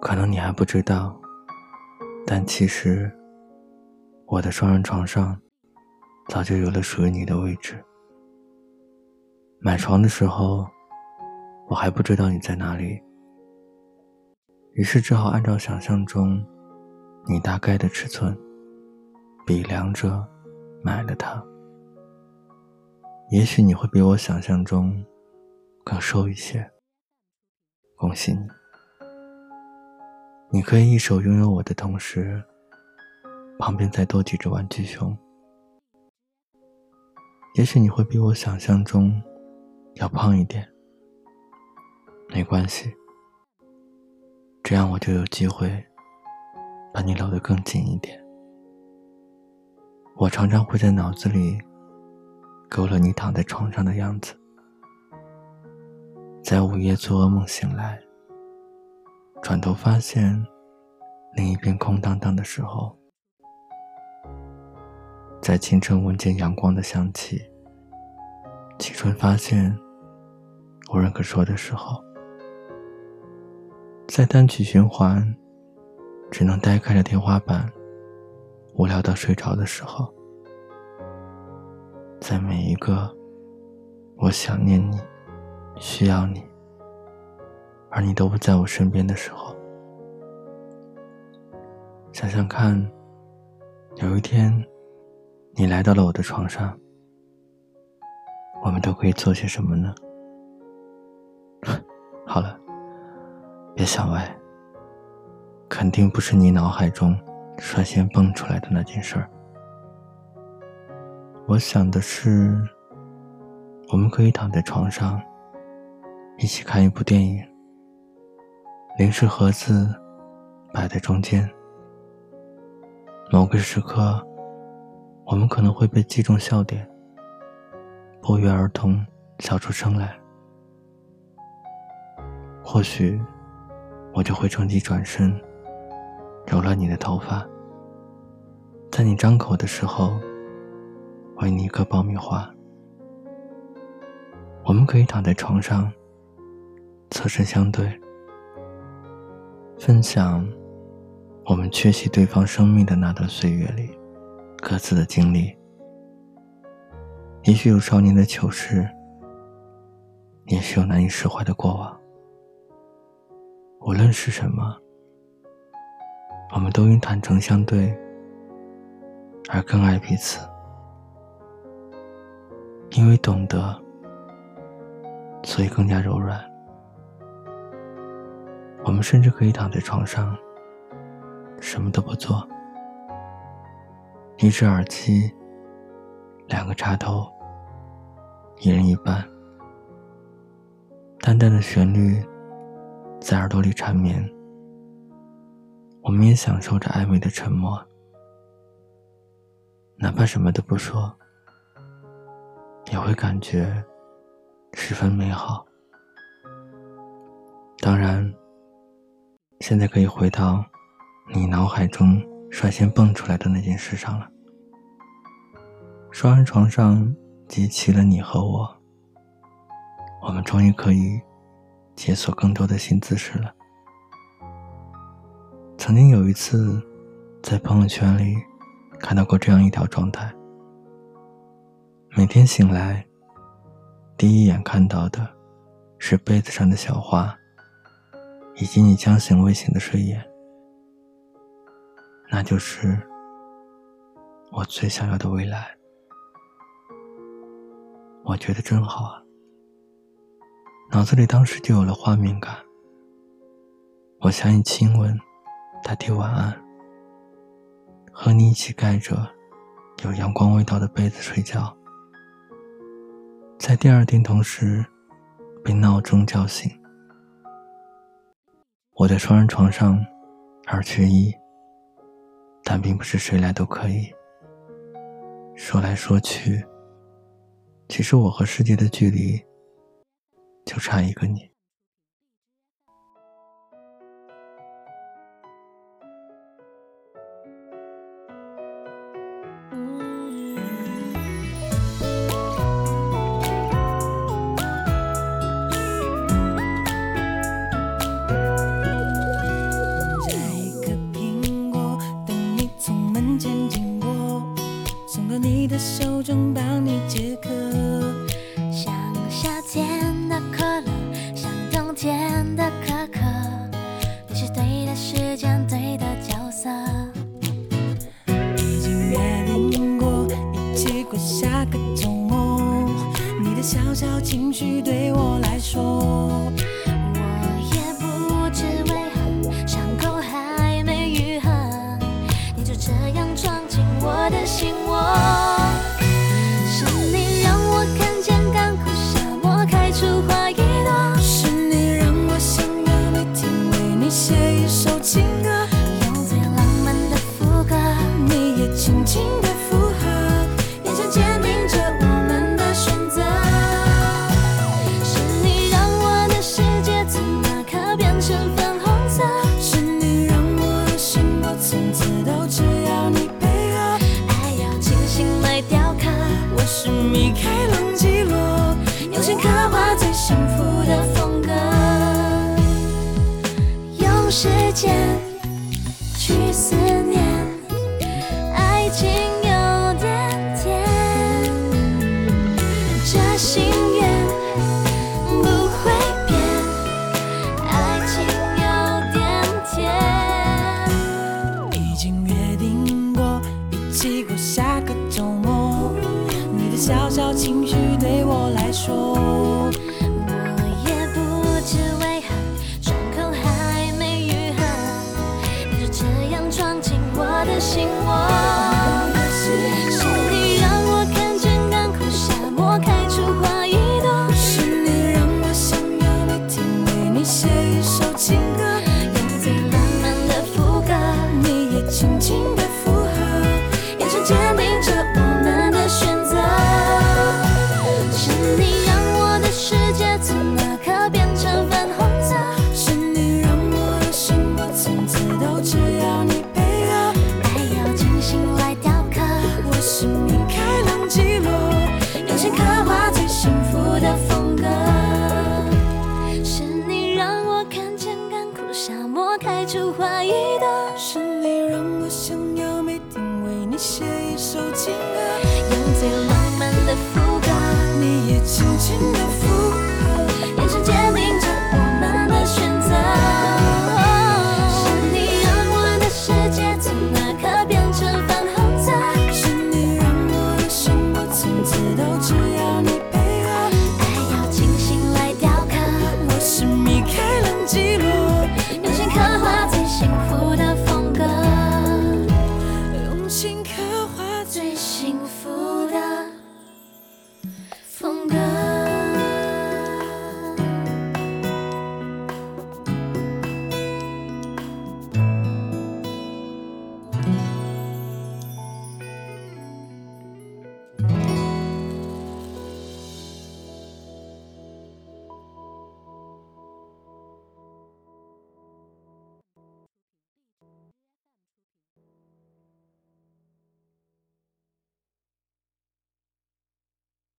可能你还不知道，但其实，我的双人床上早就有了属于你的位置。买床的时候，我还不知道你在哪里，于是只好按照想象中你大概的尺寸，比量着买了它。也许你会比我想象中更瘦一些，恭喜你！你可以一手拥有我的同时，旁边再多几只玩具熊。也许你会比我想象中要胖一点，没关系，这样我就有机会把你搂得更紧一点。我常常会在脑子里勾勒你躺在床上的样子，在午夜做噩梦醒来。转头发现，另一边空荡荡的时候，在清晨闻见阳光的香气，起春发现无人可说的时候，在单曲循环，只能呆看着天花板，无聊到睡着的时候，在每一个我想念你、需要你。而你都不在我身边的时候，想想看，有一天，你来到了我的床上，我们都可以做些什么呢？好了，别想歪，肯定不是你脑海中率先蹦出来的那件事儿。我想的是，我们可以躺在床上，一起看一部电影。零食盒子摆在中间。某个时刻，我们可能会被击中笑点，不约而同笑出声来。或许，我就会趁机转身，揉了你的头发，在你张口的时候，为你一颗爆米花。我们可以躺在床上，侧身相对。分享我们缺席对方生命的那段岁月里各自的经历，也许有少年的糗事，也许有难以释怀的过往。无论是什么，我们都因坦诚相对而更爱彼此，因为懂得，所以更加柔软。我们甚至可以躺在床上，什么都不做，一只耳机，两个插头，一人一半，淡淡的旋律在耳朵里缠绵，我们也享受着暧昧的沉默，哪怕什么都不说，也会感觉十分美好。当然。现在可以回到你脑海中率先蹦出来的那件事上了。双人床上集齐了你和我，我们终于可以解锁更多的新姿势了。曾经有一次，在朋友圈里看到过这样一条状态：每天醒来，第一眼看到的是被子上的小花。以及你将醒未醒的睡眼，那就是我最想要的未来。我觉得真好啊，脑子里当时就有了画面感。我想你亲吻，代替晚安，和你一起盖着有阳光味道的被子睡觉，在第二天同时被闹钟叫醒。我在双人床上，二缺一，但并不是谁来都可以。说来说去，其实我和世界的距离，就差一个你。你的手中帮你解渴像夏天的可乐像冬天的可可你是对的时间对的角色。已经约定过一起过下个周末。你的小小情绪对我来说见。写一首情歌用最浪漫的副歌你也轻轻的附 나